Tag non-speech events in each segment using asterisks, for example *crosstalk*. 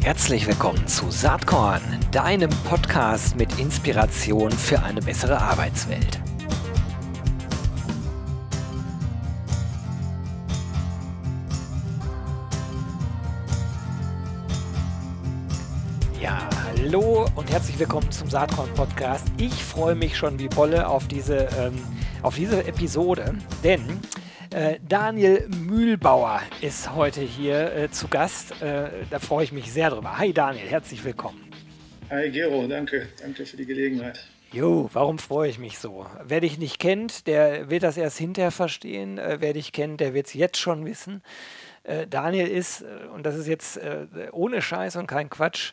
Herzlich willkommen zu Saatkorn, deinem Podcast mit Inspiration für eine bessere Arbeitswelt. Ja, hallo und herzlich willkommen zum Saatkorn Podcast. Ich freue mich schon wie Bolle auf diese, ähm, auf diese Episode, denn äh, Daniel Mühlbauer ist heute hier äh, zu Gast. Äh, da freue ich mich sehr drüber. Hi Daniel, herzlich willkommen. Hi Gero, danke. Danke für die Gelegenheit. Jo, warum freue ich mich so? Wer dich nicht kennt, der wird das erst hinterher verstehen. Äh, wer dich kennt, der wird es jetzt schon wissen. Äh, Daniel ist, und das ist jetzt ohne Scheiß und kein Quatsch,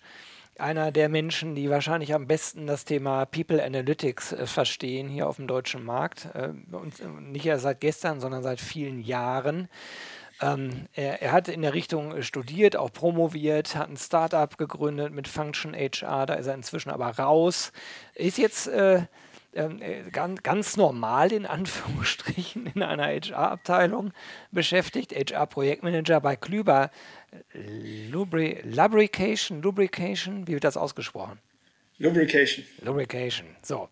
einer der Menschen, die wahrscheinlich am besten das Thema People Analytics äh, verstehen hier auf dem deutschen Markt. Äh, und äh, nicht erst seit gestern, sondern seit vielen Jahren. Ähm, er, er, hat in der Richtung studiert, auch promoviert, hat ein Startup gegründet mit Function HR, da ist er inzwischen aber raus. Ist jetzt äh, äh, ganz, ganz normal in Anführungsstrichen in einer HR-Abteilung beschäftigt, HR-Projektmanager bei Klüber Lubri Lubrication, Lubrication, wie wird das ausgesprochen? Lubrication. Lubrication, so.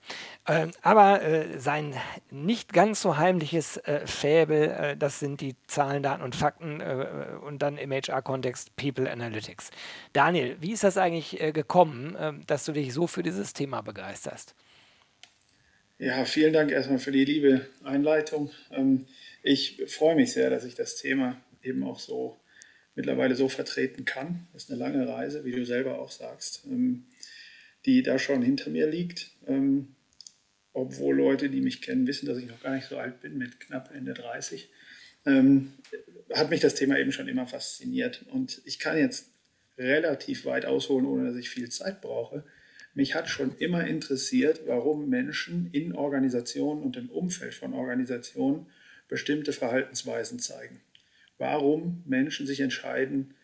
Ähm, aber äh, sein nicht ganz so heimliches äh, Fäbel, äh, das sind die Zahlen, Daten und Fakten äh, und dann im HR-Kontext People Analytics. Daniel, wie ist das eigentlich äh, gekommen, ähm, dass du dich so für dieses Thema begeisterst? Ja, vielen Dank erstmal für die liebe Einleitung. Ähm, ich freue mich sehr, dass ich das Thema eben auch so mittlerweile so vertreten kann. Das ist eine lange Reise, wie du selber auch sagst, ähm, die da schon hinter mir liegt. Ähm, obwohl Leute, die mich kennen, wissen, dass ich noch gar nicht so alt bin, mit knapp Ende 30, ähm, hat mich das Thema eben schon immer fasziniert. Und ich kann jetzt relativ weit ausholen, ohne dass ich viel Zeit brauche. Mich hat schon immer interessiert, warum Menschen in Organisationen und im Umfeld von Organisationen bestimmte Verhaltensweisen zeigen. Warum Menschen sich entscheiden,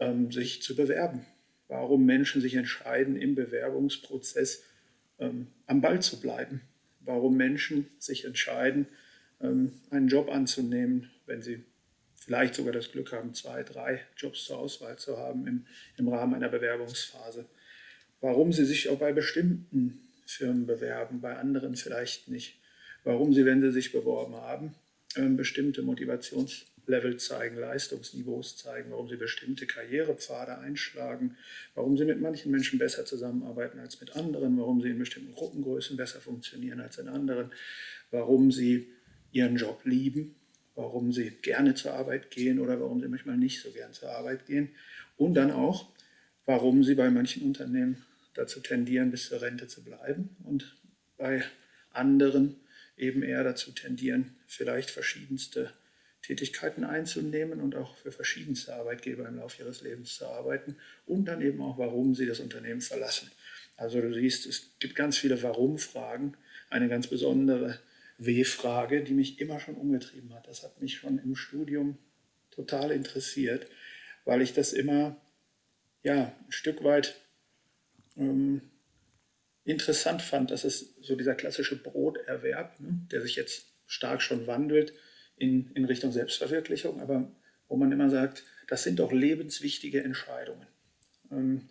ähm, sich zu bewerben, warum Menschen sich entscheiden, im Bewerbungsprozess ähm, am Ball zu bleiben, warum Menschen sich entscheiden, ähm, einen Job anzunehmen, wenn sie vielleicht sogar das Glück haben, zwei, drei Jobs zur Auswahl zu haben im, im Rahmen einer Bewerbungsphase, warum sie sich auch bei bestimmten Firmen bewerben, bei anderen vielleicht nicht, warum sie, wenn sie sich beworben haben, ähm, bestimmte Motivations Level zeigen, Leistungsniveaus zeigen, warum sie bestimmte Karrierepfade einschlagen, warum sie mit manchen Menschen besser zusammenarbeiten als mit anderen, warum sie in bestimmten Gruppengrößen besser funktionieren als in anderen, warum sie ihren Job lieben, warum sie gerne zur Arbeit gehen oder warum sie manchmal nicht so gern zur Arbeit gehen. Und dann auch, warum sie bei manchen Unternehmen dazu tendieren, bis zur Rente zu bleiben und bei anderen eben eher dazu tendieren, vielleicht verschiedenste Tätigkeiten einzunehmen und auch für verschiedenste Arbeitgeber im Laufe ihres Lebens zu arbeiten und dann eben auch, warum sie das Unternehmen verlassen. Also du siehst, es gibt ganz viele Warum-Fragen, eine ganz besondere W-Frage, die mich immer schon umgetrieben hat. Das hat mich schon im Studium total interessiert, weil ich das immer ja, ein Stück weit ähm, interessant fand, dass es so dieser klassische Broterwerb, ne, der sich jetzt stark schon wandelt, in, in Richtung Selbstverwirklichung, aber wo man immer sagt, das sind doch lebenswichtige Entscheidungen. Ähm,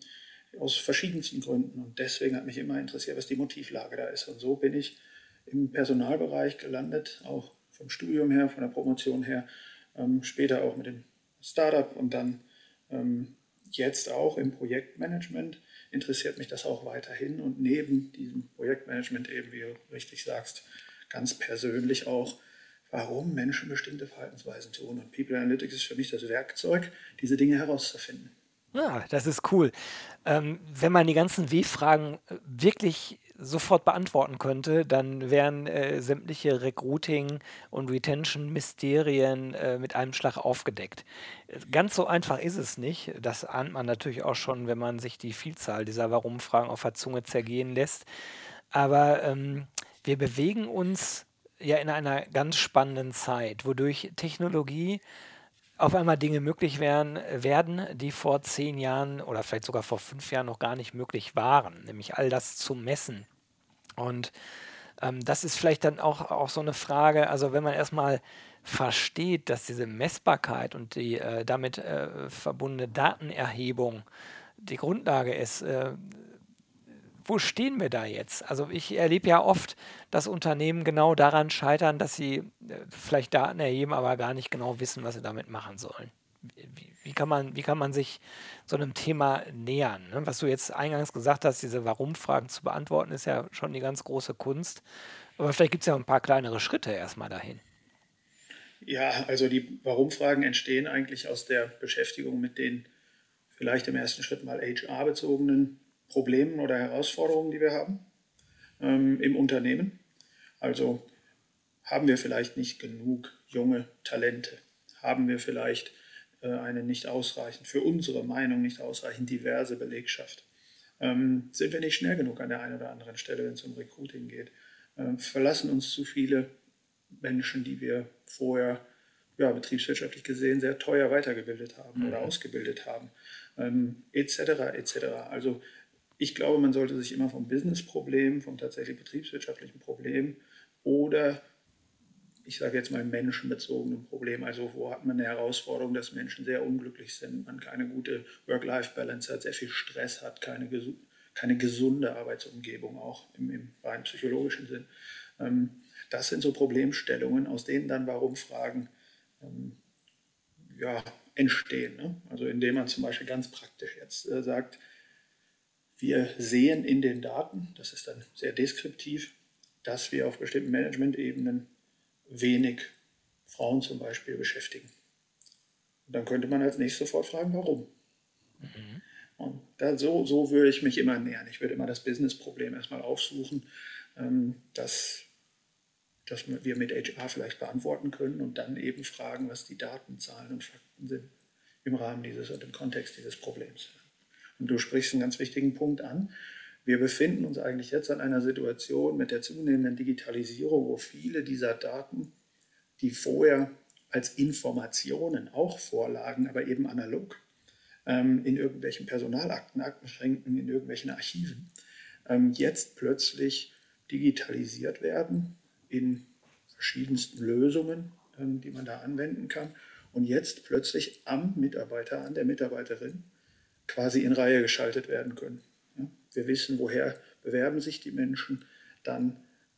aus verschiedensten Gründen. Und deswegen hat mich immer interessiert, was die Motivlage da ist. Und so bin ich im Personalbereich gelandet, auch vom Studium her, von der Promotion her, ähm, später auch mit dem Startup und dann ähm, jetzt auch im Projektmanagement interessiert mich das auch weiterhin. Und neben diesem Projektmanagement eben, wie du richtig sagst, ganz persönlich auch warum Menschen bestimmte Verhaltensweisen tun. Und People Analytics ist für mich das Werkzeug, diese Dinge herauszufinden. Ja, das ist cool. Ähm, wenn man die ganzen W-Fragen äh, wirklich sofort beantworten könnte, dann wären äh, sämtliche Recruiting- und Retention-Mysterien äh, mit einem Schlag aufgedeckt. Ganz so einfach ist es nicht. Das ahnt man natürlich auch schon, wenn man sich die Vielzahl dieser Warum-Fragen auf der Zunge zergehen lässt. Aber ähm, wir bewegen uns ja in einer ganz spannenden Zeit, wodurch Technologie auf einmal Dinge möglich werden, werden, die vor zehn Jahren oder vielleicht sogar vor fünf Jahren noch gar nicht möglich waren, nämlich all das zu messen. Und ähm, das ist vielleicht dann auch, auch so eine Frage, also wenn man erstmal versteht, dass diese Messbarkeit und die äh, damit äh, verbundene Datenerhebung die Grundlage ist. Äh, wo stehen wir da jetzt? Also ich erlebe ja oft, dass Unternehmen genau daran scheitern, dass sie äh, vielleicht Daten erheben, aber gar nicht genau wissen, was sie damit machen sollen. Wie, wie kann, man, wie kann man sich so einem Thema nähern? Ne? Was du jetzt eingangs gesagt hast, diese Warum-Fragen zu beantworten, ist ja schon die ganz große Kunst. Aber vielleicht gibt es ja ein paar kleinere Schritte erstmal dahin. Ja, also die Warum-Fragen entstehen eigentlich aus der Beschäftigung mit den vielleicht im ersten Schritt mal HR-bezogenen Problemen oder Herausforderungen, die wir haben ähm, im Unternehmen. Also haben wir vielleicht nicht genug junge Talente? Haben wir vielleicht äh, eine nicht ausreichend, für unsere Meinung nicht ausreichend diverse Belegschaft? Ähm, sind wir nicht schnell genug an der einen oder anderen Stelle, wenn es um Recruiting geht? Ähm, verlassen uns zu viele Menschen, die wir vorher ja, betriebswirtschaftlich gesehen sehr teuer weitergebildet haben mhm. oder ausgebildet haben, ähm, etc. etc. Also ich glaube, man sollte sich immer vom Business-Problem, vom tatsächlich betriebswirtschaftlichen Problem oder ich sage jetzt mal menschenbezogenen Problem, also wo hat man eine Herausforderung, dass Menschen sehr unglücklich sind, man keine gute Work-Life-Balance hat, sehr viel Stress hat, keine, keine gesunde Arbeitsumgebung auch im, im rein psychologischen Sinn. Ähm, das sind so Problemstellungen, aus denen dann Warum-Fragen ähm, ja, entstehen. Ne? Also indem man zum Beispiel ganz praktisch jetzt äh, sagt, wir sehen in den Daten, das ist dann sehr deskriptiv, dass wir auf bestimmten Management-Ebenen wenig Frauen zum Beispiel beschäftigen. Und dann könnte man als nächstes sofort fragen, warum. Mhm. Und da, so, so würde ich mich immer nähern. Ich würde immer das Business-Problem erstmal aufsuchen, ähm, das, das wir mit HR vielleicht beantworten können und dann eben fragen, was die Daten, Zahlen und Fakten sind im Rahmen dieses und im Kontext dieses Problems. Du sprichst einen ganz wichtigen Punkt an. Wir befinden uns eigentlich jetzt an einer Situation mit der zunehmenden Digitalisierung, wo viele dieser Daten, die vorher als Informationen auch vorlagen, aber eben analog, ähm, in irgendwelchen Personalakten, Aktenschränken, in irgendwelchen Archiven, ähm, jetzt plötzlich digitalisiert werden in verschiedensten Lösungen, ähm, die man da anwenden kann und jetzt plötzlich am Mitarbeiter, an der Mitarbeiterin quasi in Reihe geschaltet werden können. Wir wissen, woher bewerben sich die Menschen, dann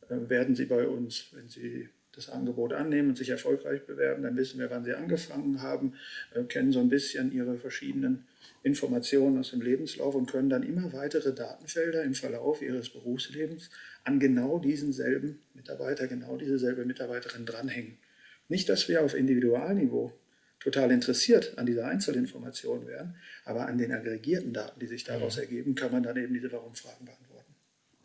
äh, werden sie bei uns, wenn sie das Angebot annehmen und sich erfolgreich bewerben, dann wissen wir, wann sie angefangen haben, äh, kennen so ein bisschen ihre verschiedenen Informationen aus dem Lebenslauf und können dann immer weitere Datenfelder im Verlauf ihres Berufslebens an genau diesen selben Mitarbeiter, genau diese selbe Mitarbeiterin dranhängen. Nicht, dass wir auf Individualniveau total interessiert an dieser Einzelinformation wären. Aber an den aggregierten Daten, die sich daraus mhm. ergeben, kann man dann eben diese Warum-Fragen beantworten.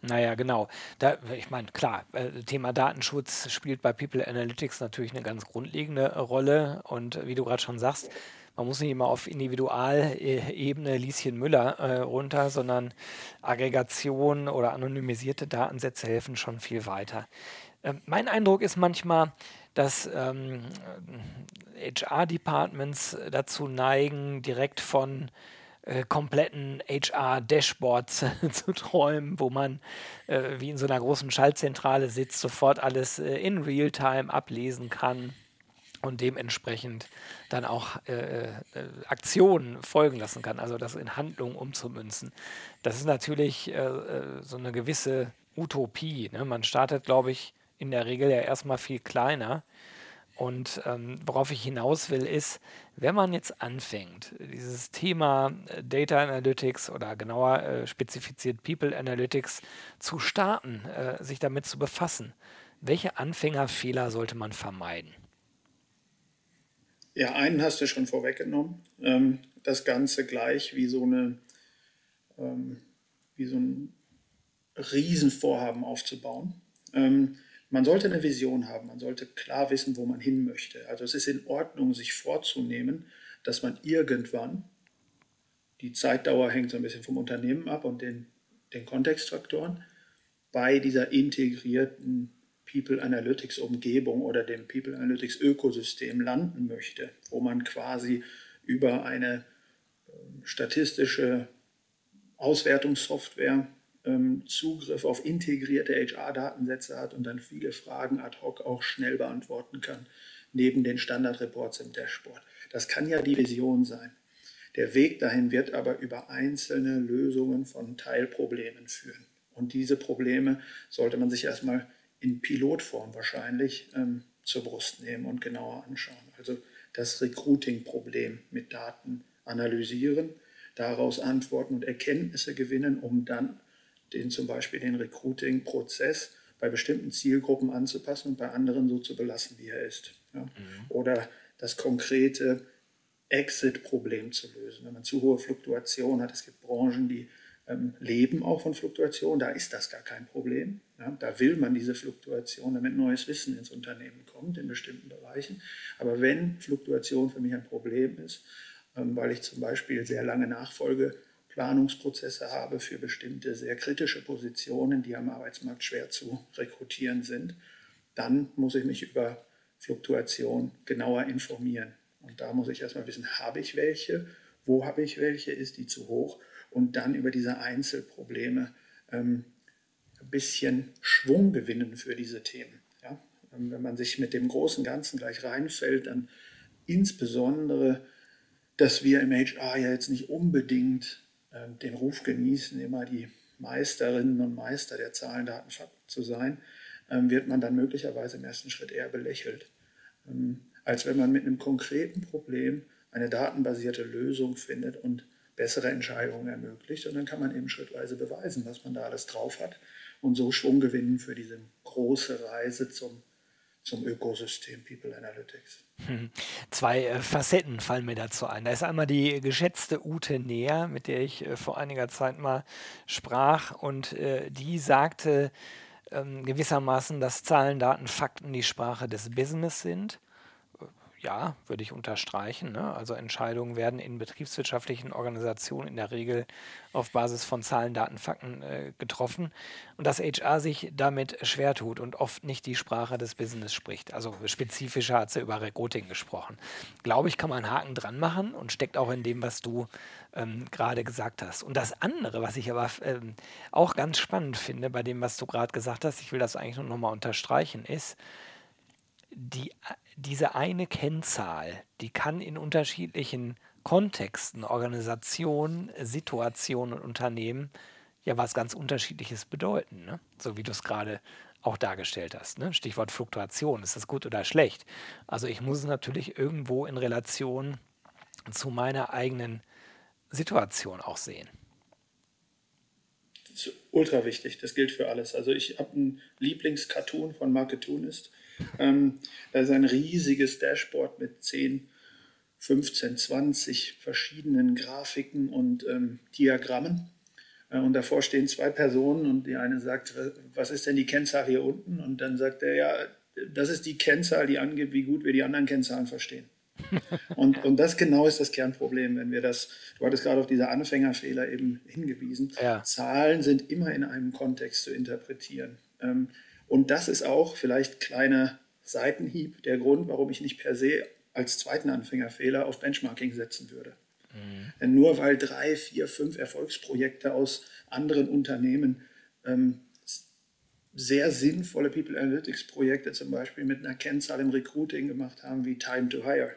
Naja, genau. Da, ich meine, klar, äh, Thema Datenschutz spielt bei People Analytics natürlich eine ganz grundlegende Rolle. Und wie du gerade schon sagst, man muss nicht immer auf Individualebene Lieschen Müller äh, runter, sondern Aggregation oder anonymisierte Datensätze helfen schon viel weiter. Äh, mein Eindruck ist manchmal, dass ähm, HR-Departments dazu neigen, direkt von äh, kompletten HR-Dashboards *laughs* zu träumen, wo man äh, wie in so einer großen Schaltzentrale sitzt, sofort alles äh, in Realtime ablesen kann und dementsprechend dann auch äh, äh, Aktionen folgen lassen kann, also das in Handlungen umzumünzen. Das ist natürlich äh, so eine gewisse Utopie. Ne? Man startet, glaube ich, in der Regel ja erstmal viel kleiner. Und ähm, worauf ich hinaus will, ist, wenn man jetzt anfängt, dieses Thema äh, Data Analytics oder genauer äh, spezifiziert People Analytics zu starten, äh, sich damit zu befassen, welche Anfängerfehler sollte man vermeiden? Ja, einen hast du schon vorweggenommen. Ähm, das Ganze gleich wie so eine, ähm, wie so ein Riesenvorhaben aufzubauen. Ähm, man sollte eine Vision haben, man sollte klar wissen, wo man hin möchte. Also es ist in Ordnung, sich vorzunehmen, dass man irgendwann, die Zeitdauer hängt so ein bisschen vom Unternehmen ab und den, den Kontextfaktoren, bei dieser integrierten People Analytics Umgebung oder dem People Analytics Ökosystem landen möchte, wo man quasi über eine ähm, statistische Auswertungssoftware Zugriff auf integrierte HR-Datensätze hat und dann viele Fragen ad hoc auch schnell beantworten kann, neben den Standardreports im Dashboard. Das kann ja die Vision sein. Der Weg dahin wird aber über einzelne Lösungen von Teilproblemen führen. Und diese Probleme sollte man sich erstmal in Pilotform wahrscheinlich ähm, zur Brust nehmen und genauer anschauen. Also das Recruiting-Problem mit Daten analysieren, daraus Antworten und Erkenntnisse gewinnen, um dann den zum Beispiel den Recruiting-Prozess bei bestimmten Zielgruppen anzupassen und bei anderen so zu belassen, wie er ist. Ja? Mhm. Oder das konkrete Exit-Problem zu lösen. Wenn man zu hohe Fluktuation hat, es gibt Branchen, die ähm, leben auch von Fluktuation, da ist das gar kein Problem. Ja? Da will man diese Fluktuation, damit neues Wissen ins Unternehmen kommt in bestimmten Bereichen. Aber wenn Fluktuation für mich ein Problem ist, ähm, weil ich zum Beispiel sehr lange Nachfolgeplanungsprozesse habe für bestimmte sehr kritische Positionen, die am Arbeitsmarkt schwer zu rekrutieren sind, dann muss ich mich über Fluktuation genauer informieren. Und da muss ich erstmal wissen, habe ich welche, wo habe ich welche, ist die zu hoch und dann über diese Einzelprobleme ähm, ein bisschen Schwung gewinnen für diese Themen. Ja? Ähm, wenn man sich mit dem großen Ganzen gleich reinfällt, dann insbesondere dass wir im HR ja jetzt nicht unbedingt den Ruf genießen, immer die Meisterinnen und Meister der Zahlen, Daten, zu sein, ähm, wird man dann möglicherweise im ersten Schritt eher belächelt, ähm, als wenn man mit einem konkreten Problem eine datenbasierte Lösung findet und bessere Entscheidungen ermöglicht. Und dann kann man eben schrittweise beweisen, was man da alles drauf hat und so Schwung gewinnen für diese große Reise zum zum Ökosystem People Analytics. Hm. Zwei äh, Facetten fallen mir dazu ein. Da ist einmal die geschätzte Ute Näher, mit der ich äh, vor einiger Zeit mal sprach und äh, die sagte ähm, gewissermaßen, dass Zahlen, Daten, Fakten die Sprache des Business sind ja, würde ich unterstreichen. Ne? Also Entscheidungen werden in betriebswirtschaftlichen Organisationen in der Regel auf Basis von Zahlen, Daten, Fakten äh, getroffen und dass HR sich damit schwer tut und oft nicht die Sprache des Business spricht. Also spezifischer hat sie über Recruiting gesprochen. Glaube ich, kann man einen Haken dran machen und steckt auch in dem, was du ähm, gerade gesagt hast. Und das andere, was ich aber ähm, auch ganz spannend finde bei dem, was du gerade gesagt hast, ich will das eigentlich nur nochmal unterstreichen, ist, die, diese eine Kennzahl, die kann in unterschiedlichen Kontexten, Organisationen, Situationen und Unternehmen ja was ganz Unterschiedliches bedeuten. Ne? So wie du es gerade auch dargestellt hast. Ne? Stichwort Fluktuation, ist das gut oder schlecht? Also ich muss es natürlich irgendwo in Relation zu meiner eigenen Situation auch sehen. Das ist ultra wichtig, das gilt für alles. Also ich habe einen Lieblingscartoon von Marketunist. Ähm, da ist ein riesiges Dashboard mit 10, 15, 20 verschiedenen Grafiken und ähm, Diagrammen. Äh, und davor stehen zwei Personen und die eine sagt, was ist denn die Kennzahl hier unten? Und dann sagt er, ja, das ist die Kennzahl, die angibt, wie gut wir die anderen Kennzahlen verstehen. *laughs* und, und das genau ist das Kernproblem, wenn wir das, du hattest gerade auf diese Anfängerfehler eben hingewiesen, ja. Zahlen sind immer in einem Kontext zu interpretieren. Ähm, und das ist auch vielleicht kleiner Seitenhieb der Grund, warum ich nicht per se als zweiten Anfängerfehler auf Benchmarking setzen würde. Mhm. Denn nur weil drei, vier, fünf Erfolgsprojekte aus anderen Unternehmen ähm, sehr sinnvolle People Analytics Projekte zum Beispiel mit einer Kennzahl im Recruiting gemacht haben wie Time to Hire.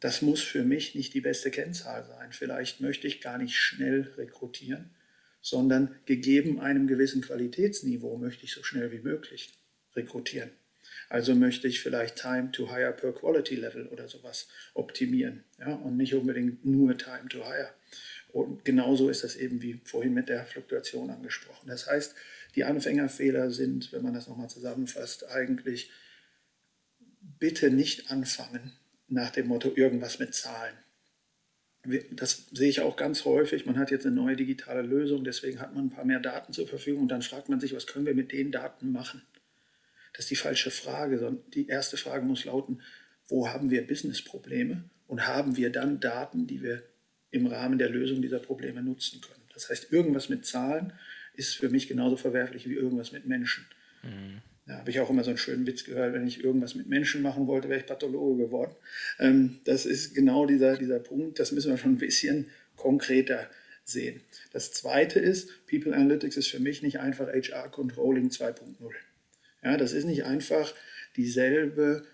Das muss für mich nicht die beste Kennzahl sein. Vielleicht möchte ich gar nicht schnell rekrutieren, sondern gegeben einem gewissen Qualitätsniveau möchte ich so schnell wie möglich rekrutieren. Also möchte ich vielleicht Time to Hire per Quality Level oder sowas optimieren ja, und nicht unbedingt nur Time to Hire. Und genauso ist das eben wie vorhin mit der Fluktuation angesprochen. Das heißt, die Anfängerfehler sind, wenn man das nochmal zusammenfasst, eigentlich bitte nicht anfangen nach dem Motto irgendwas mit Zahlen das sehe ich auch ganz häufig. Man hat jetzt eine neue digitale Lösung, deswegen hat man ein paar mehr Daten zur Verfügung und dann fragt man sich, was können wir mit den Daten machen? Das ist die falsche Frage. Die erste Frage muss lauten, wo haben wir Businessprobleme und haben wir dann Daten, die wir im Rahmen der Lösung dieser Probleme nutzen können? Das heißt, irgendwas mit Zahlen ist für mich genauso verwerflich wie irgendwas mit Menschen. Mhm. Da habe ich auch immer so einen schönen Witz gehört, wenn ich irgendwas mit Menschen machen wollte, wäre ich Pathologe geworden. Ähm, das ist genau dieser, dieser Punkt, das müssen wir schon ein bisschen konkreter sehen. Das zweite ist, People Analytics ist für mich nicht einfach HR Controlling 2.0. Ja, das ist nicht einfach dieselbe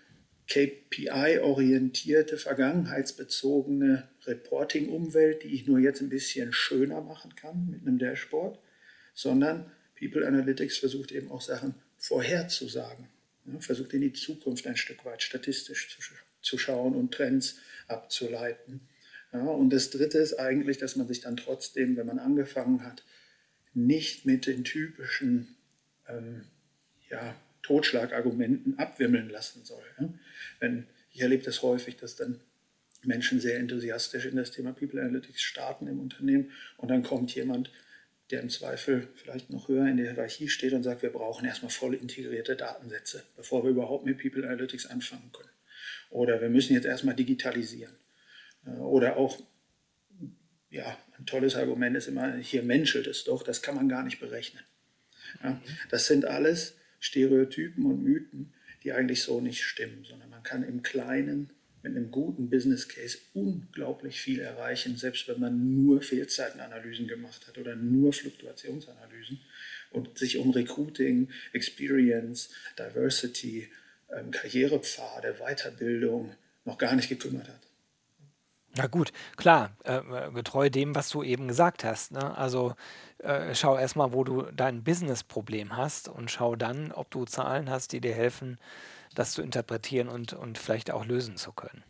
KPI-orientierte, vergangenheitsbezogene Reporting-Umwelt, die ich nur jetzt ein bisschen schöner machen kann mit einem Dashboard, sondern People Analytics versucht eben auch Sachen vorherzusagen. Versucht in die Zukunft ein Stück weit statistisch zu, zu schauen und Trends abzuleiten. Ja, und das Dritte ist eigentlich, dass man sich dann trotzdem, wenn man angefangen hat, nicht mit den typischen ähm, ja, Totschlagargumenten abwimmeln lassen soll. Ja? Wenn, ich erlebe das häufig, dass dann Menschen sehr enthusiastisch in das Thema People Analytics starten im Unternehmen und dann kommt jemand, der im Zweifel vielleicht noch höher in der Hierarchie steht und sagt, wir brauchen erstmal voll integrierte Datensätze, bevor wir überhaupt mit People Analytics anfangen können. Oder wir müssen jetzt erstmal digitalisieren. Äh, oder auch, ja, ein tolles Argument ist immer, hier menschelt es doch, das kann man gar nicht berechnen. Ja, das sind alles Stereotypen und Mythen, die eigentlich so nicht stimmen, sondern man kann im Kleinen mit einem guten Business Case unglaublich viel erreichen, selbst wenn man nur Fehlzeitenanalysen gemacht hat oder nur Fluktuationsanalysen und sich um Recruiting, Experience, Diversity, ähm, Karrierepfade, Weiterbildung noch gar nicht gekümmert hat. Na gut, klar, äh, getreu dem, was du eben gesagt hast. Ne? Also äh, schau erstmal, wo du dein Business-Problem hast und schau dann, ob du Zahlen hast, die dir helfen, das zu interpretieren und, und vielleicht auch lösen zu können.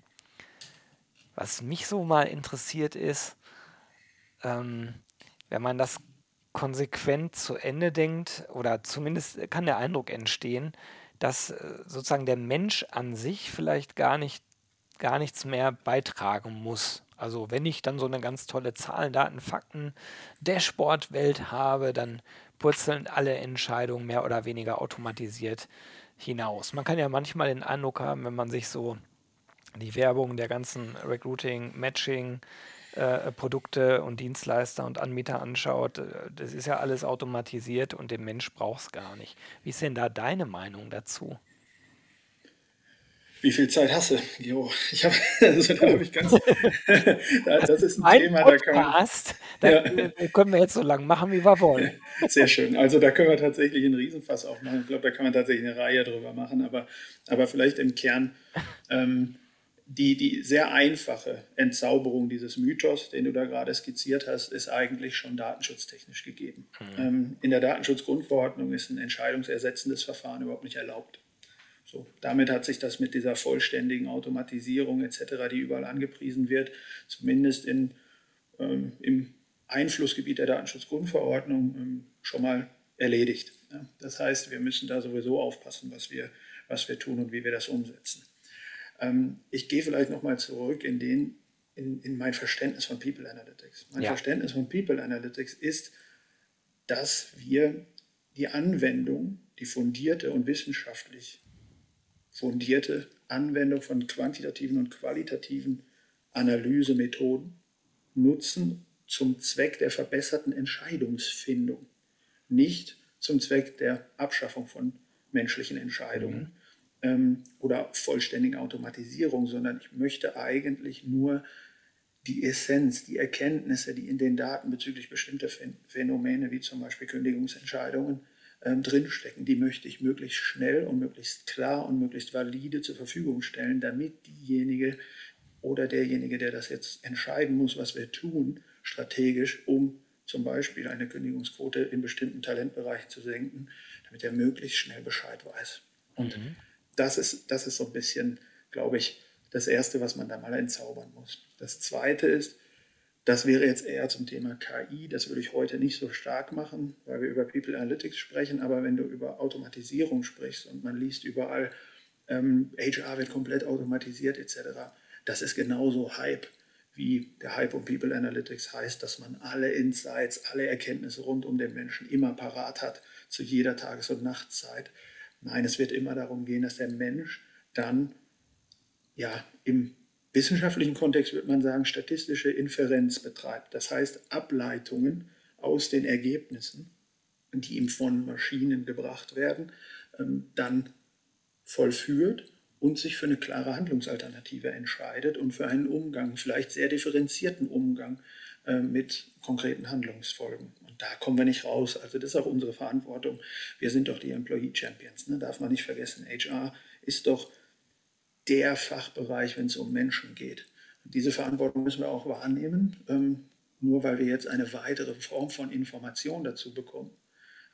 Was mich so mal interessiert ist, ähm, wenn man das konsequent zu Ende denkt, oder zumindest kann der Eindruck entstehen, dass äh, sozusagen der Mensch an sich vielleicht gar nicht gar nichts mehr beitragen muss. Also wenn ich dann so eine ganz tolle Zahlen, Daten, Fakten, Dashboard-Welt habe, dann purzeln alle Entscheidungen mehr oder weniger automatisiert hinaus. Man kann ja manchmal den Eindruck haben, wenn man sich so die Werbung der ganzen Recruiting, Matching, äh, Produkte und Dienstleister und Anbieter anschaut, äh, das ist ja alles automatisiert und den Mensch braucht es gar nicht. Wie ist denn da deine Meinung dazu? Wie viel Zeit hast du, Jo? Ich habe, also *laughs* *laughs* da habe ich ganz, das ist ein mein Thema, Podcast, da kann man, ja. können wir jetzt so lange machen, wie wir wollen. *laughs* Sehr schön. Also da können wir tatsächlich einen Riesenfass aufmachen. Ich glaube, da kann man tatsächlich eine Reihe drüber machen, aber, aber vielleicht im Kern ähm, die, die sehr einfache Entzauberung dieses Mythos, den du da gerade skizziert hast, ist eigentlich schon datenschutztechnisch gegeben. Mhm. Ähm, in der Datenschutzgrundverordnung ist ein entscheidungsersetzendes Verfahren überhaupt nicht erlaubt. So, damit hat sich das mit dieser vollständigen Automatisierung etc., die überall angepriesen wird, zumindest in, ähm, im Einflussgebiet der Datenschutzgrundverordnung ähm, schon mal erledigt. Ja. Das heißt, wir müssen da sowieso aufpassen, was wir, was wir tun und wie wir das umsetzen. Ähm, ich gehe vielleicht nochmal zurück in, den, in, in mein Verständnis von People Analytics. Mein ja. Verständnis von People Analytics ist, dass wir die Anwendung, die fundierte und wissenschaftlich fundierte Anwendung von quantitativen und qualitativen Analysemethoden nutzen zum Zweck der verbesserten Entscheidungsfindung, nicht zum Zweck der Abschaffung von menschlichen Entscheidungen mhm. ähm, oder vollständigen Automatisierung, sondern ich möchte eigentlich nur die Essenz, die Erkenntnisse, die in den Daten bezüglich bestimmter Phänomene wie zum Beispiel Kündigungsentscheidungen ähm, drinstecken. Die möchte ich möglichst schnell und möglichst klar und möglichst valide zur Verfügung stellen, damit diejenige oder derjenige, der das jetzt entscheiden muss, was wir tun, strategisch, um zum Beispiel eine Kündigungsquote in bestimmten Talentbereichen zu senken, damit er möglichst schnell Bescheid weiß. Und mhm. das, ist, das ist so ein bisschen, glaube ich, das Erste, was man da mal entzaubern muss. Das Zweite ist, das wäre jetzt eher zum Thema KI. Das würde ich heute nicht so stark machen, weil wir über People Analytics sprechen. Aber wenn du über Automatisierung sprichst und man liest überall, ähm, HR wird komplett automatisiert etc., das ist genauso Hype, wie der Hype um People Analytics heißt, dass man alle Insights, alle Erkenntnisse rund um den Menschen immer parat hat zu jeder Tages- und Nachtzeit. Nein, es wird immer darum gehen, dass der Mensch dann ja im wissenschaftlichen Kontext würde man sagen, statistische Inferenz betreibt. Das heißt, Ableitungen aus den Ergebnissen, die ihm von Maschinen gebracht werden, ähm, dann vollführt und sich für eine klare Handlungsalternative entscheidet und für einen Umgang, vielleicht sehr differenzierten Umgang äh, mit konkreten Handlungsfolgen. Und da kommen wir nicht raus. Also das ist auch unsere Verantwortung. Wir sind doch die Employee Champions, ne? darf man nicht vergessen. HR ist doch der Fachbereich, wenn es um Menschen geht. Diese Verantwortung müssen wir auch wahrnehmen. Ähm, nur weil wir jetzt eine weitere Form von Information dazu bekommen,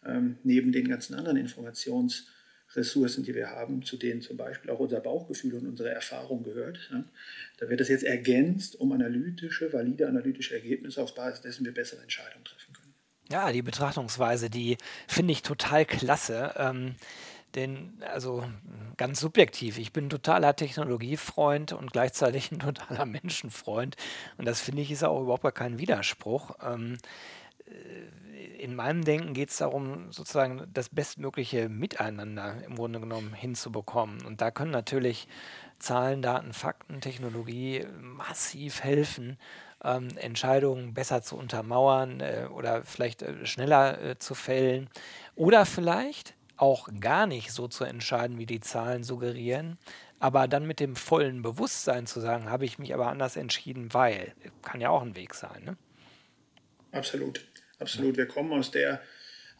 ähm, neben den ganzen anderen Informationsressourcen, die wir haben, zu denen zum Beispiel auch unser Bauchgefühl und unsere Erfahrung gehört. Ja, da wird das jetzt ergänzt um analytische, valide analytische Ergebnisse, auf Basis dessen wir bessere Entscheidungen treffen können. Ja, die Betrachtungsweise, die finde ich total klasse. Ähm, denn, also ganz subjektiv, ich bin totaler Technologiefreund und gleichzeitig ein totaler *laughs* Menschenfreund. Und das finde ich ist auch überhaupt gar kein Widerspruch. Ähm, äh, in meinem Denken geht es darum, sozusagen das bestmögliche Miteinander im Grunde genommen hinzubekommen. Und da können natürlich Zahlen, Daten, Fakten, Technologie massiv helfen, ähm, Entscheidungen besser zu untermauern äh, oder vielleicht äh, schneller äh, zu fällen. Oder vielleicht auch gar nicht so zu entscheiden, wie die Zahlen suggerieren, aber dann mit dem vollen Bewusstsein zu sagen, habe ich mich aber anders entschieden, weil, kann ja auch ein Weg sein. Ne? Absolut, absolut. Wir kommen aus der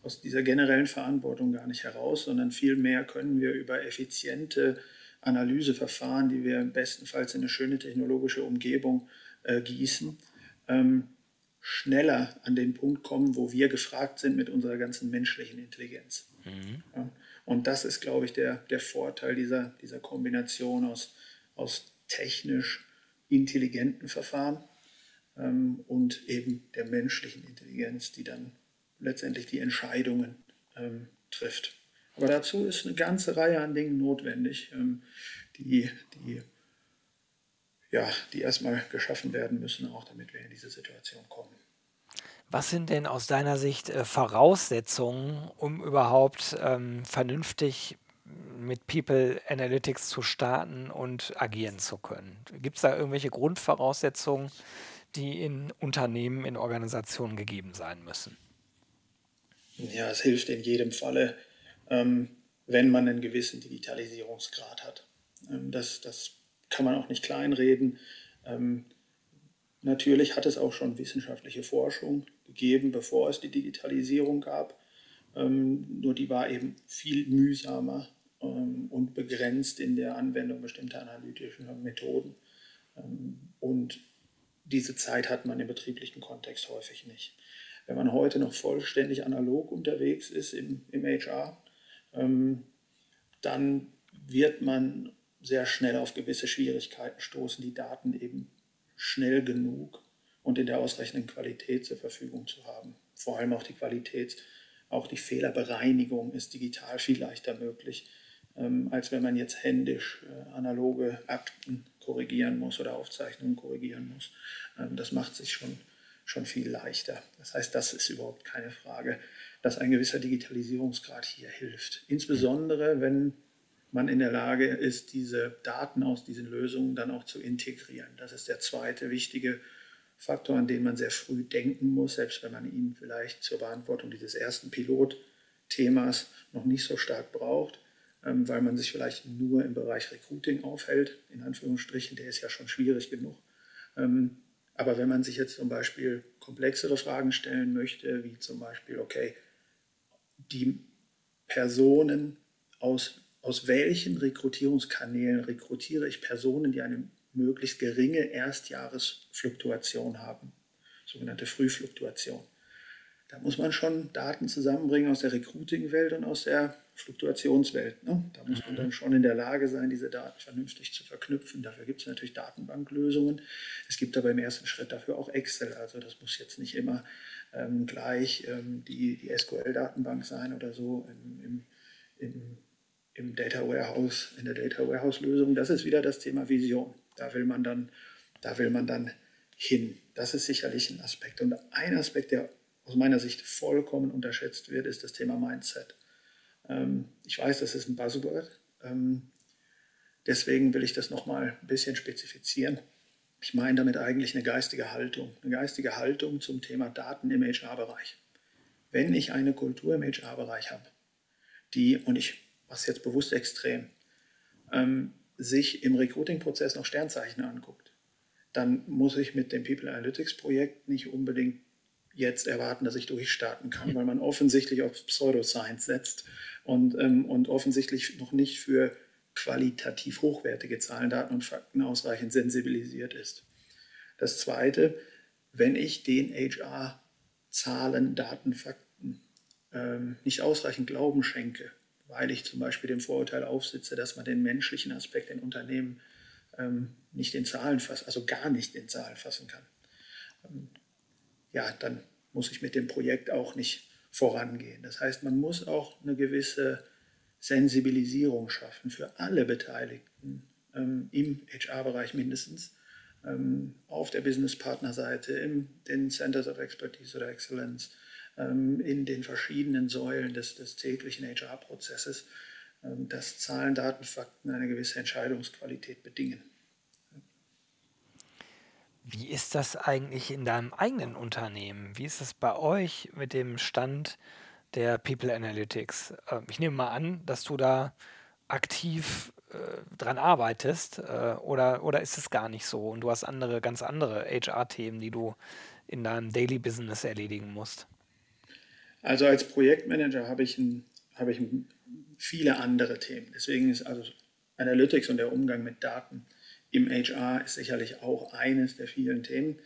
aus dieser generellen Verantwortung gar nicht heraus, sondern vielmehr können wir über effiziente Analyseverfahren, die wir bestenfalls in eine schöne technologische Umgebung äh, gießen, ähm, schneller an den Punkt kommen, wo wir gefragt sind mit unserer ganzen menschlichen Intelligenz. Mhm. Ja, und das ist, glaube ich, der, der Vorteil dieser, dieser Kombination aus, aus technisch intelligenten Verfahren ähm, und eben der menschlichen Intelligenz, die dann letztendlich die Entscheidungen ähm, trifft. Aber dazu ist eine ganze Reihe an Dingen notwendig, ähm, die, die, ja, die erstmal geschaffen werden müssen, auch damit wir in diese Situation kommen. Was sind denn aus deiner Sicht äh, Voraussetzungen, um überhaupt ähm, vernünftig mit People Analytics zu starten und agieren zu können? Gibt es da irgendwelche Grundvoraussetzungen, die in Unternehmen, in Organisationen gegeben sein müssen? Ja, es hilft in jedem Falle, ähm, wenn man einen gewissen Digitalisierungsgrad hat. Ähm, das, das kann man auch nicht kleinreden. Ähm, natürlich hat es auch schon wissenschaftliche Forschung gegeben, bevor es die Digitalisierung gab. Ähm, nur die war eben viel mühsamer ähm, und begrenzt in der Anwendung bestimmter analytischer Methoden. Ähm, und diese Zeit hat man im betrieblichen Kontext häufig nicht. Wenn man heute noch vollständig analog unterwegs ist im, im HR, ähm, dann wird man sehr schnell auf gewisse Schwierigkeiten stoßen, die Daten eben schnell genug und in der ausreichenden Qualität zur Verfügung zu haben. Vor allem auch die Qualität, auch die Fehlerbereinigung ist digital viel leichter möglich, ähm, als wenn man jetzt händisch äh, analoge Akten korrigieren muss oder Aufzeichnungen korrigieren muss. Ähm, das macht sich schon, schon viel leichter. Das heißt, das ist überhaupt keine Frage, dass ein gewisser Digitalisierungsgrad hier hilft. Insbesondere, wenn man in der Lage ist, diese Daten aus diesen Lösungen dann auch zu integrieren. Das ist der zweite wichtige Punkt Faktor, an den man sehr früh denken muss, selbst wenn man ihn vielleicht zur Beantwortung dieses ersten Pilotthemas noch nicht so stark braucht, ähm, weil man sich vielleicht nur im Bereich Recruiting aufhält, in Anführungsstrichen, der ist ja schon schwierig genug. Ähm, aber wenn man sich jetzt zum Beispiel komplexere Fragen stellen möchte, wie zum Beispiel, okay, die Personen aus, aus welchen Rekrutierungskanälen rekrutiere ich Personen, die eine möglichst geringe Erstjahresfluktuation haben, sogenannte Frühfluktuation. Da muss man schon Daten zusammenbringen aus der Recruiting-Welt und aus der Fluktuationswelt. Ne? Da muss man dann schon in der Lage sein, diese Daten vernünftig zu verknüpfen. Dafür gibt es natürlich Datenbanklösungen. Es gibt aber im ersten Schritt dafür auch Excel. Also das muss jetzt nicht immer ähm, gleich ähm, die, die SQL-Datenbank sein oder so im, im, im, im Data Warehouse, in der Data Warehouse-Lösung. Das ist wieder das Thema Vision. Da will man dann, da will man dann hin. Das ist sicherlich ein Aspekt. Und ein Aspekt, der aus meiner Sicht vollkommen unterschätzt wird, ist das Thema Mindset. Ähm, ich weiß, das ist ein Buzzword. Ähm, deswegen will ich das nochmal ein bisschen spezifizieren. Ich meine damit eigentlich eine geistige Haltung. Eine geistige Haltung zum Thema Daten im HR-Bereich. Wenn ich eine Kultur im HR-Bereich habe, die, und ich mache es jetzt bewusst extrem, ähm, sich im Recruiting-Prozess noch Sternzeichen anguckt, dann muss ich mit dem People Analytics-Projekt nicht unbedingt jetzt erwarten, dass ich durchstarten kann, weil man offensichtlich auf Pseudoscience setzt und, ähm, und offensichtlich noch nicht für qualitativ hochwertige Zahlen, Daten und Fakten ausreichend sensibilisiert ist. Das Zweite, wenn ich den HR Zahlen, Daten, Fakten ähm, nicht ausreichend Glauben schenke, weil ich zum Beispiel dem Vorurteil aufsitze, dass man den menschlichen Aspekt in Unternehmen ähm, nicht in Zahlen fassen, also gar nicht in Zahlen fassen kann. Ähm, ja, dann muss ich mit dem Projekt auch nicht vorangehen. Das heißt, man muss auch eine gewisse Sensibilisierung schaffen für alle Beteiligten ähm, im HR-Bereich mindestens, ähm, auf der Business-Partner-Seite, in den Centers of Expertise oder Excellence, in den verschiedenen Säulen des, des täglichen HR-Prozesses, ähm, dass Zahlen, Daten, Fakten eine gewisse Entscheidungsqualität bedingen. Wie ist das eigentlich in deinem eigenen Unternehmen? Wie ist es bei euch mit dem Stand der People Analytics? Ähm, ich nehme mal an, dass du da aktiv äh, dran arbeitest äh, oder, oder ist es gar nicht so und du hast andere, ganz andere HR-Themen, die du in deinem Daily Business erledigen musst? Also als Projektmanager habe ich, ein, habe ich viele andere Themen. Deswegen ist also Analytics und der Umgang mit Daten im HR ist sicherlich auch eines der vielen Themen.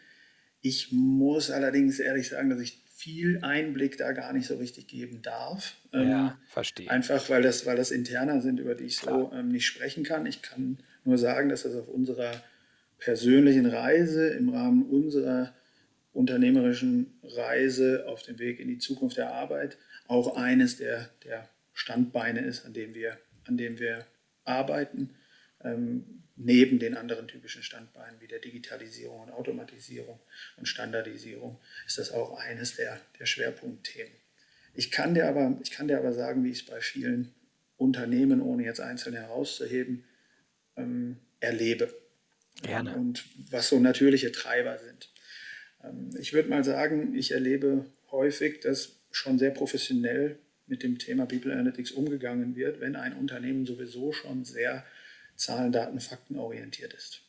Ich muss allerdings ehrlich sagen, dass ich viel Einblick da gar nicht so richtig geben darf. Ja, ähm, verstehe. Einfach weil das, weil das interner sind, über die ich Klar. so ähm, nicht sprechen kann. Ich kann nur sagen, dass das auf unserer persönlichen Reise, im Rahmen unserer unternehmerischen Reise auf dem Weg in die Zukunft der Arbeit auch eines der, der Standbeine ist, an dem wir, an dem wir arbeiten. Ähm, neben den anderen typischen Standbeinen wie der Digitalisierung und Automatisierung und Standardisierung ist das auch eines der, der Schwerpunktthemen. Ich kann, dir aber, ich kann dir aber sagen, wie ich es bei vielen Unternehmen, ohne jetzt einzeln herauszuheben, ähm, erlebe. Gerne. Und was so natürliche Treiber sind. Ähm, ich würde mal sagen, ich erlebe häufig, dass schon sehr professionell mit dem Thema People Analytics umgegangen wird, wenn ein Unternehmen sowieso schon sehr Zahlen, Daten, Fakten orientiert ist.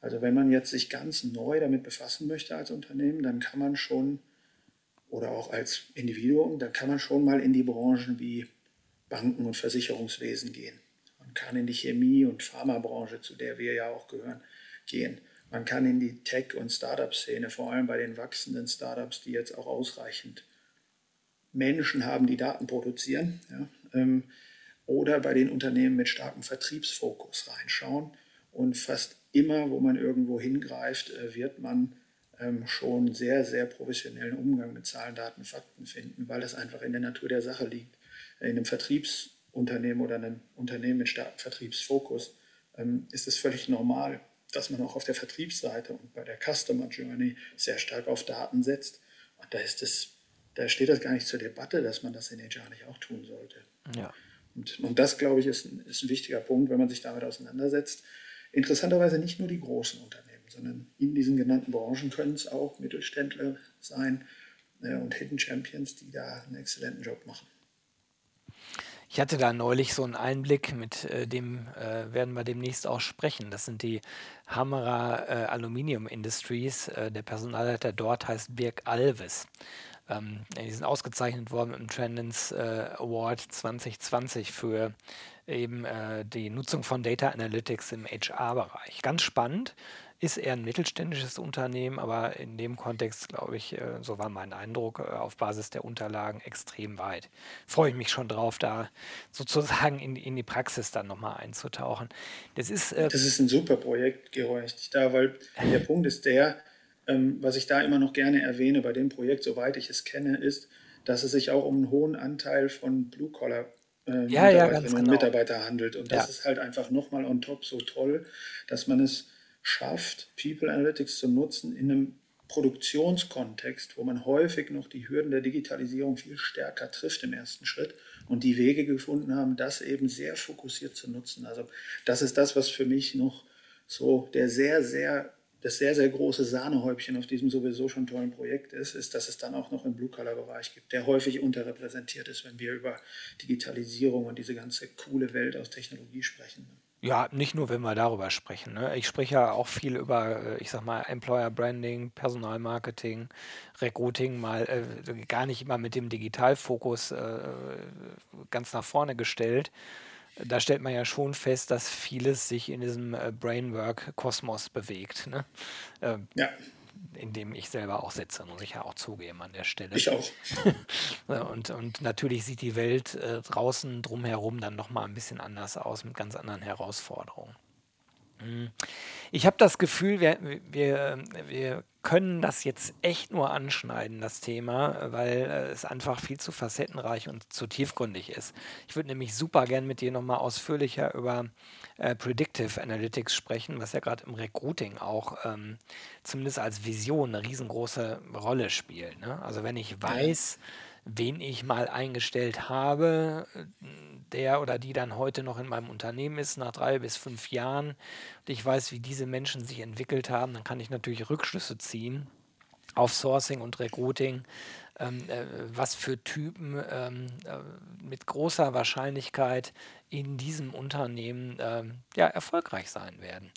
Also wenn man jetzt sich ganz neu damit befassen möchte als Unternehmen, dann kann man schon, oder auch als Individuum, dann kann man schon mal in die Branchen wie Banken und Versicherungswesen gehen. Man kann in die Chemie- und Pharmabranche, zu der wir ja auch gehören, gehen. Man kann in die Tech- und Startup-Szene, vor allem bei den wachsenden Startups, die jetzt auch ausreichend Menschen haben, die Daten produzieren. Ja, ähm, oder bei den Unternehmen mit starkem Vertriebsfokus reinschauen. Und fast immer, wo man irgendwo hingreift, äh, wird man ähm, schon sehr, sehr professionellen Umgang mit Zahlen, Daten, Fakten finden, weil es einfach in der Natur der Sache liegt. In einem Vertriebsunternehmen oder einem Unternehmen mit starkem Vertriebsfokus ähm, ist es völlig normal, dass man auch auf der Vertriebsseite und bei der Customer Journey sehr stark auf Daten setzt. Und da ist es, da steht das gar nicht zur Debatte, dass man das in HR nicht auch tun sollte. Ja. Und, und das, glaube ich, ist ein, ist ein wichtiger Punkt, wenn man sich damit auseinandersetzt. Interessanterweise nicht nur die großen Unternehmen, sondern in diesen genannten Branchen können es auch Mittelständler sein äh, und Hidden Champions, die da einen exzellenten Job machen. Ich hatte da neulich so einen Einblick, mit äh, dem äh, werden wir demnächst auch sprechen. Das sind die Hammerer äh, Aluminium Industries. Äh, der Personalleiter dort heißt Birk Alves. Ähm, die sind ausgezeichnet worden mit dem Trendens äh, Award 2020 für eben äh, die Nutzung von Data Analytics im HR-Bereich. Ganz spannend, ist eher ein mittelständisches Unternehmen, aber in dem Kontext, glaube ich, äh, so war mein Eindruck, äh, auf Basis der Unterlagen extrem weit. Freue ich mich schon drauf, da sozusagen in, in die Praxis dann nochmal einzutauchen. Das ist, äh, das ist ein super Projekt, Geroy, da, weil der Punkt ist der, ähm, was ich da immer noch gerne erwähne bei dem Projekt, soweit ich es kenne, ist, dass es sich auch um einen hohen Anteil von Blue-Collar äh, ja, Mitarbeiterinnen ja, und genau. Mitarbeiter handelt. Und das ja. ist halt einfach nochmal on top so toll, dass man es schafft, People Analytics zu nutzen in einem Produktionskontext, wo man häufig noch die Hürden der Digitalisierung viel stärker trifft im ersten Schritt und die Wege gefunden haben, das eben sehr fokussiert zu nutzen. Also das ist das, was für mich noch so der sehr, sehr das sehr, sehr große Sahnehäubchen auf diesem sowieso schon tollen Projekt ist, ist, dass es dann auch noch einen Blue-Color-Bereich gibt, der häufig unterrepräsentiert ist, wenn wir über Digitalisierung und diese ganze coole Welt aus Technologie sprechen. Ja, nicht nur, wenn wir darüber sprechen. Ne? Ich spreche ja auch viel über, äh, ich sag mal, Employer Branding, Personalmarketing, Recruiting, mal äh, gar nicht immer mit dem Digitalfokus äh, ganz nach vorne gestellt. Da stellt man ja schon fest, dass vieles sich in diesem äh, Brainwork-Kosmos bewegt. Ne? Ähm, ja. In dem ich selber auch sitze, muss ich ja auch zugeben an der Stelle. Ich auch. *laughs* und, und natürlich sieht die Welt äh, draußen drumherum dann nochmal ein bisschen anders aus, mit ganz anderen Herausforderungen. Hm. Ich habe das Gefühl, wir, wir, wir können das jetzt echt nur anschneiden, das Thema, weil äh, es einfach viel zu facettenreich und zu tiefgründig ist. Ich würde nämlich super gern mit dir nochmal ausführlicher über äh, Predictive Analytics sprechen, was ja gerade im Recruiting auch ähm, zumindest als Vision eine riesengroße Rolle spielt. Ne? Also wenn ich weiß, wen ich mal eingestellt habe, der oder die dann heute noch in meinem Unternehmen ist, nach drei bis fünf Jahren, und ich weiß, wie diese Menschen sich entwickelt haben, dann kann ich natürlich Rückschlüsse ziehen auf Sourcing und Recruiting, ähm, äh, was für Typen ähm, äh, mit großer Wahrscheinlichkeit in diesem Unternehmen ähm, ja, erfolgreich sein werden.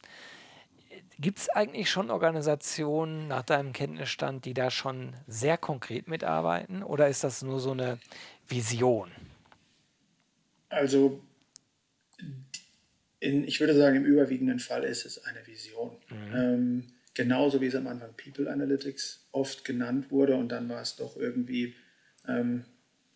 Gibt es eigentlich schon Organisationen nach deinem Kenntnisstand, die da schon sehr konkret mitarbeiten oder ist das nur so eine Vision? Also in, ich würde sagen, im überwiegenden Fall ist es eine Vision. Mhm. Ähm, genauso wie es am Anfang People Analytics oft genannt wurde und dann war es doch irgendwie ähm,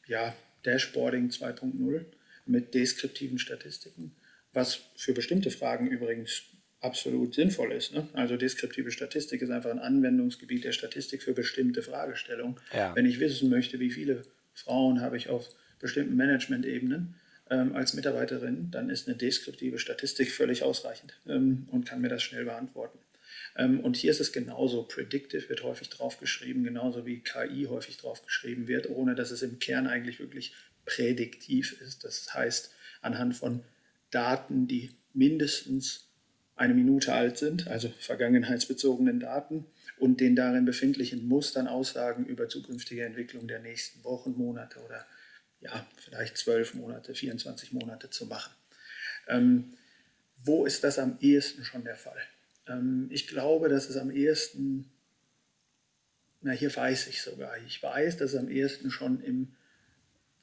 ja, Dashboarding 2.0 mit deskriptiven Statistiken, was für bestimmte Fragen übrigens absolut sinnvoll ist. Ne? Also deskriptive Statistik ist einfach ein Anwendungsgebiet der Statistik für bestimmte Fragestellungen. Ja. Wenn ich wissen möchte, wie viele Frauen habe ich auf bestimmten Management-Ebenen ähm, als Mitarbeiterin, dann ist eine deskriptive Statistik völlig ausreichend ähm, und kann mir das schnell beantworten. Ähm, und hier ist es genauso. Predictive wird häufig draufgeschrieben, genauso wie KI häufig draufgeschrieben wird, ohne dass es im Kern eigentlich wirklich prädiktiv ist. Das heißt, anhand von Daten, die mindestens eine Minute alt sind, also vergangenheitsbezogenen Daten und den darin befindlichen Mustern Aussagen über zukünftige Entwicklung der nächsten Wochen, Monate oder ja, vielleicht zwölf Monate, 24 Monate zu machen. Ähm, wo ist das am ehesten schon der Fall? Ähm, ich glaube, dass es am ehesten, na hier weiß ich sogar, ich weiß, dass es am ehesten schon im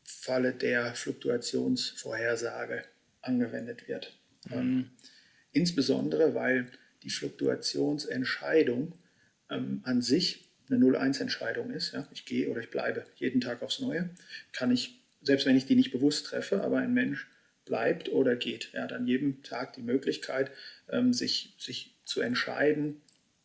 Falle der Fluktuationsvorhersage angewendet wird. Mhm. Ähm, Insbesondere, weil die Fluktuationsentscheidung ähm, an sich eine 0-1-Entscheidung ist. Ja? Ich gehe oder ich bleibe jeden Tag aufs Neue. Kann ich, selbst wenn ich die nicht bewusst treffe, aber ein Mensch bleibt oder geht. Er hat an jedem Tag die Möglichkeit, ähm, sich, sich zu entscheiden,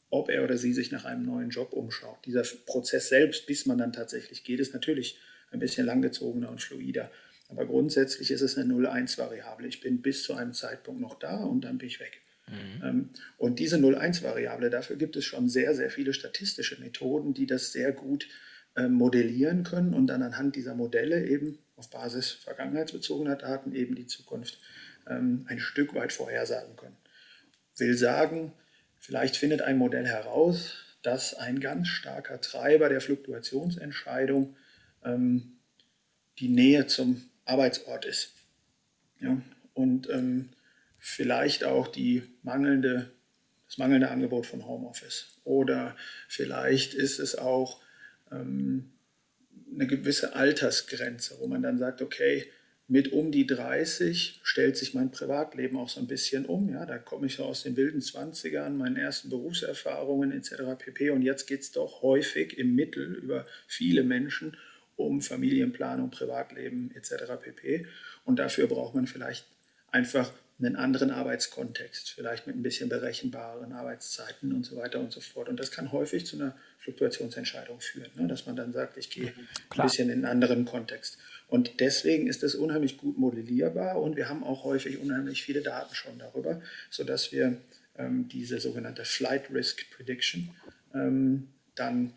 ob er oder sie sich nach einem neuen Job umschaut. Dieser Prozess selbst, bis man dann tatsächlich geht, ist natürlich ein bisschen langgezogener und fluider. Aber grundsätzlich ist es eine 0-1-Variable. Ich bin bis zu einem Zeitpunkt noch da und dann bin ich weg. Mhm. Ähm, und diese 0-1-Variable, dafür gibt es schon sehr, sehr viele statistische Methoden, die das sehr gut ähm, modellieren können und dann anhand dieser Modelle eben auf Basis vergangenheitsbezogener Daten eben die Zukunft ähm, ein Stück weit vorhersagen können. Will sagen, vielleicht findet ein Modell heraus, dass ein ganz starker Treiber der Fluktuationsentscheidung die Nähe zum Arbeitsort ist. Ja? Und ähm, vielleicht auch die mangelnde, das mangelnde Angebot von Homeoffice. Oder vielleicht ist es auch ähm, eine gewisse Altersgrenze, wo man dann sagt, okay, mit um die 30 stellt sich mein Privatleben auch so ein bisschen um. Ja, da komme ich so aus den wilden 20ern, meinen ersten Berufserfahrungen etc. pp. Und jetzt geht es doch häufig im Mittel über viele Menschen um Familienplanung, Privatleben etc. pp. Und dafür braucht man vielleicht einfach einen anderen Arbeitskontext, vielleicht mit ein bisschen berechenbareren Arbeitszeiten und so weiter und so fort. Und das kann häufig zu einer Fluktuationsentscheidung führen, ne? dass man dann sagt, ich gehe mhm, ein bisschen in einen anderen Kontext. Und deswegen ist das unheimlich gut modellierbar und wir haben auch häufig unheimlich viele Daten schon darüber, sodass wir ähm, diese sogenannte Flight Risk Prediction ähm, dann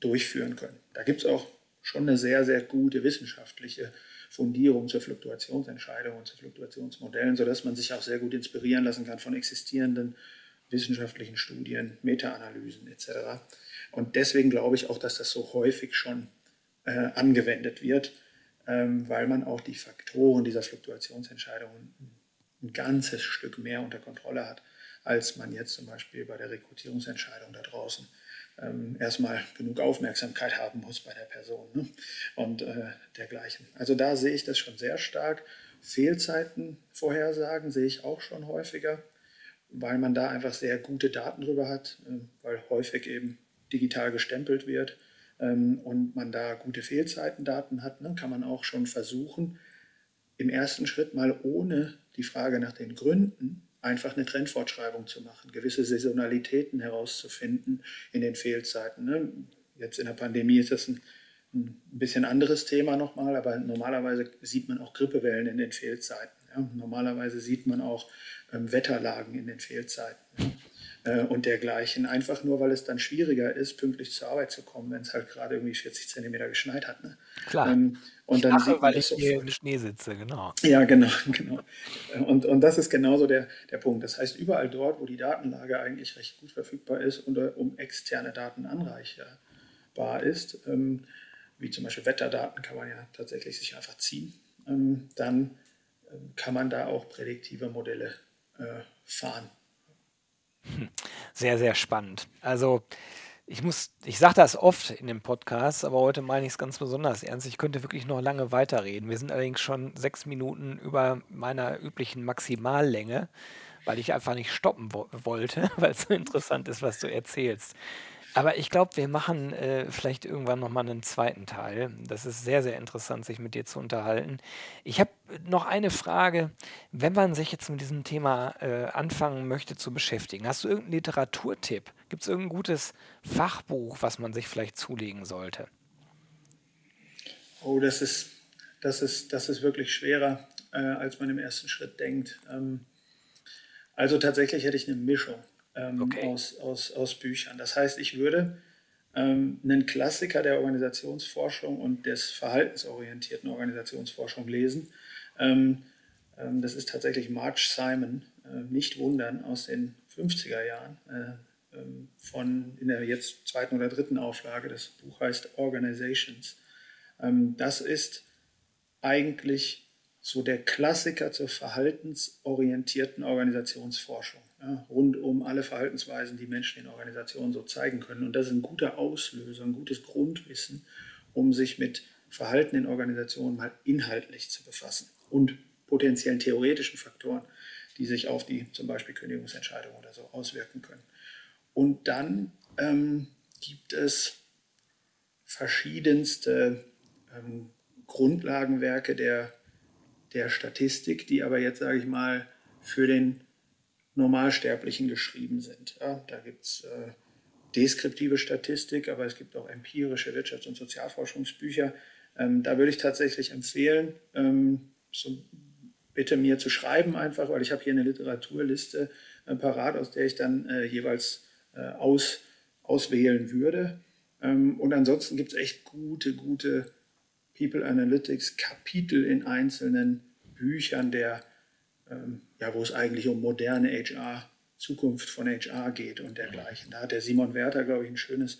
durchführen können. Da gibt es auch schon eine sehr, sehr gute wissenschaftliche Fundierung zur Fluktuationsentscheidung und zu Fluktuationsmodellen, sodass man sich auch sehr gut inspirieren lassen kann von existierenden wissenschaftlichen Studien, Meta-Analysen etc. Und deswegen glaube ich auch, dass das so häufig schon äh, angewendet wird, ähm, weil man auch die Faktoren dieser Fluktuationsentscheidungen ein ganzes Stück mehr unter Kontrolle hat, als man jetzt zum Beispiel bei der Rekrutierungsentscheidung da draußen ähm, erstmal genug Aufmerksamkeit haben muss bei der Person ne? und äh, dergleichen. Also da sehe ich das schon sehr stark Fehlzeiten vorhersagen, sehe ich auch schon häufiger, weil man da einfach sehr gute Daten drüber hat, äh, weil häufig eben digital gestempelt wird ähm, und man da gute Fehlzeitendaten hat, ne, kann man auch schon versuchen, im ersten Schritt mal ohne die Frage nach den Gründen einfach eine Trendfortschreibung zu machen, gewisse Saisonalitäten herauszufinden in den Fehlzeiten. Ne? Jetzt in der Pandemie ist das ein, ein bisschen anderes Thema nochmal, aber normalerweise sieht man auch Grippewellen in den Fehlzeiten. Ja? Normalerweise sieht man auch ähm, Wetterlagen in den Fehlzeiten. Ja? Äh, und dergleichen. Einfach nur, weil es dann schwieriger ist, pünktlich zur Arbeit zu kommen, wenn es halt gerade irgendwie 40 Zentimeter geschneit hat. Ne? Klar. Ähm, und ich dann lache, weil ich hier im Schnee sitze, genau. Ja, genau, *laughs* genau. Und, und das ist genauso der, der Punkt. Das heißt, überall dort, wo die Datenlage eigentlich recht gut verfügbar ist und äh, um externe Daten anreicherbar ist, ähm, wie zum Beispiel Wetterdaten kann man ja tatsächlich sich einfach ziehen, ähm, dann ähm, kann man da auch prädiktive Modelle äh, fahren. Sehr, sehr spannend. Also ich muss, ich sage das oft in dem Podcast, aber heute meine ich es ganz besonders ernst. Ich könnte wirklich noch lange weiterreden. Wir sind allerdings schon sechs Minuten über meiner üblichen Maximallänge, weil ich einfach nicht stoppen wo wollte, *laughs* weil es so interessant ist, was du erzählst. Aber ich glaube, wir machen äh, vielleicht irgendwann nochmal einen zweiten Teil. Das ist sehr, sehr interessant, sich mit dir zu unterhalten. Ich habe noch eine Frage. Wenn man sich jetzt mit diesem Thema äh, anfangen möchte zu beschäftigen, hast du irgendeinen Literaturtipp? Gibt es irgendein gutes Fachbuch, was man sich vielleicht zulegen sollte? Oh, das ist, das ist, das ist wirklich schwerer, äh, als man im ersten Schritt denkt. Ähm, also tatsächlich hätte ich eine Mischung ähm, okay. aus, aus, aus Büchern. Das heißt, ich würde ähm, einen Klassiker der Organisationsforschung und des verhaltensorientierten Organisationsforschung lesen. Ähm, ähm das ist tatsächlich March Simon, äh, nicht wundern, aus den 50er Jahren. Äh, von in der jetzt zweiten oder dritten Auflage. Das Buch heißt Organizations. Ähm, das ist eigentlich so der Klassiker zur verhaltensorientierten Organisationsforschung ja, rund um alle Verhaltensweisen, die Menschen in Organisationen so zeigen können. Und das ist ein guter Auslöser, ein gutes Grundwissen, um sich mit Verhalten in Organisationen mal inhaltlich zu befassen und potenziellen theoretischen Faktoren, die sich auf die zum Beispiel Kündigungsentscheidung oder so auswirken können. Und dann ähm, gibt es verschiedenste ähm, Grundlagenwerke der, der Statistik, die aber jetzt, sage ich mal, für den Normalsterblichen geschrieben sind. Ja, da gibt es äh, deskriptive Statistik, aber es gibt auch empirische Wirtschafts- und Sozialforschungsbücher. Ähm, da würde ich tatsächlich empfehlen, ähm, so bitte mir zu schreiben einfach, weil ich habe hier eine Literaturliste äh, parat, aus der ich dann äh, jeweils aus, auswählen würde. Ähm, und ansonsten gibt es echt gute, gute People Analytics Kapitel in einzelnen Büchern der ähm, ja, wo es eigentlich um moderne HR, Zukunft von HR geht und dergleichen. Da hat der Simon Werther, glaube ich, ein schönes,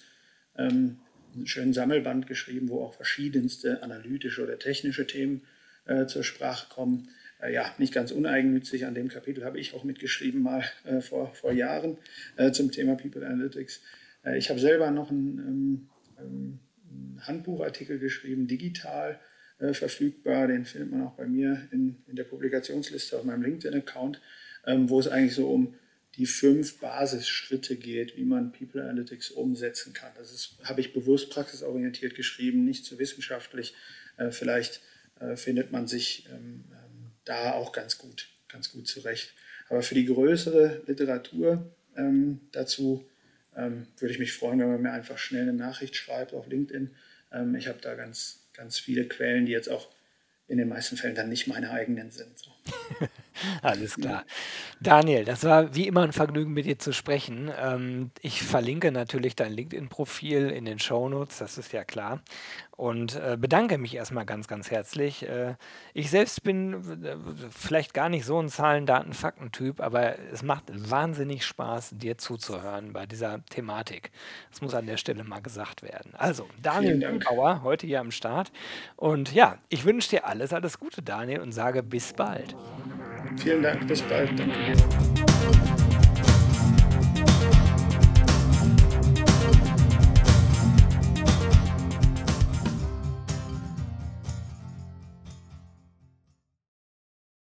ähm, einen schönen Sammelband geschrieben, wo auch verschiedenste analytische oder technische Themen äh, zur Sprache kommen. Äh, ja, nicht ganz uneigennützig, an dem Kapitel habe ich auch mitgeschrieben, mal äh, vor, vor Jahren äh, zum Thema People Analytics. Äh, ich habe selber noch einen, ähm, ähm, einen Handbuchartikel geschrieben, digital, äh, verfügbar. Den findet man auch bei mir in, in der Publikationsliste auf meinem LinkedIn-Account, ähm, wo es eigentlich so um die fünf Basisschritte geht, wie man People Analytics umsetzen kann. Das habe ich bewusst praxisorientiert geschrieben, nicht zu wissenschaftlich. Äh, vielleicht findet man sich ähm, da auch ganz gut, ganz gut zurecht. Aber für die größere Literatur ähm, dazu ähm, würde ich mich freuen, wenn man mir einfach schnell eine Nachricht schreibt auf LinkedIn. Ähm, ich habe da ganz, ganz viele Quellen, die jetzt auch in den meisten Fällen dann nicht meine eigenen sind. So. *laughs* *laughs* Alles klar. Daniel, das war wie immer ein Vergnügen, mit dir zu sprechen. Ähm, ich verlinke natürlich dein LinkedIn-Profil in den Shownotes, das ist ja klar. Und äh, bedanke mich erstmal ganz, ganz herzlich. Äh, ich selbst bin äh, vielleicht gar nicht so ein Zahlen, Daten, Fakten-Typ, aber es macht wahnsinnig Spaß, dir zuzuhören bei dieser Thematik. Das muss an der Stelle mal gesagt werden. Also, Daniel Dankauer, heute hier am Start. Und ja, ich wünsche dir alles, alles Gute, Daniel, und sage bis bald. Vielen Dank, bis bald. Danke.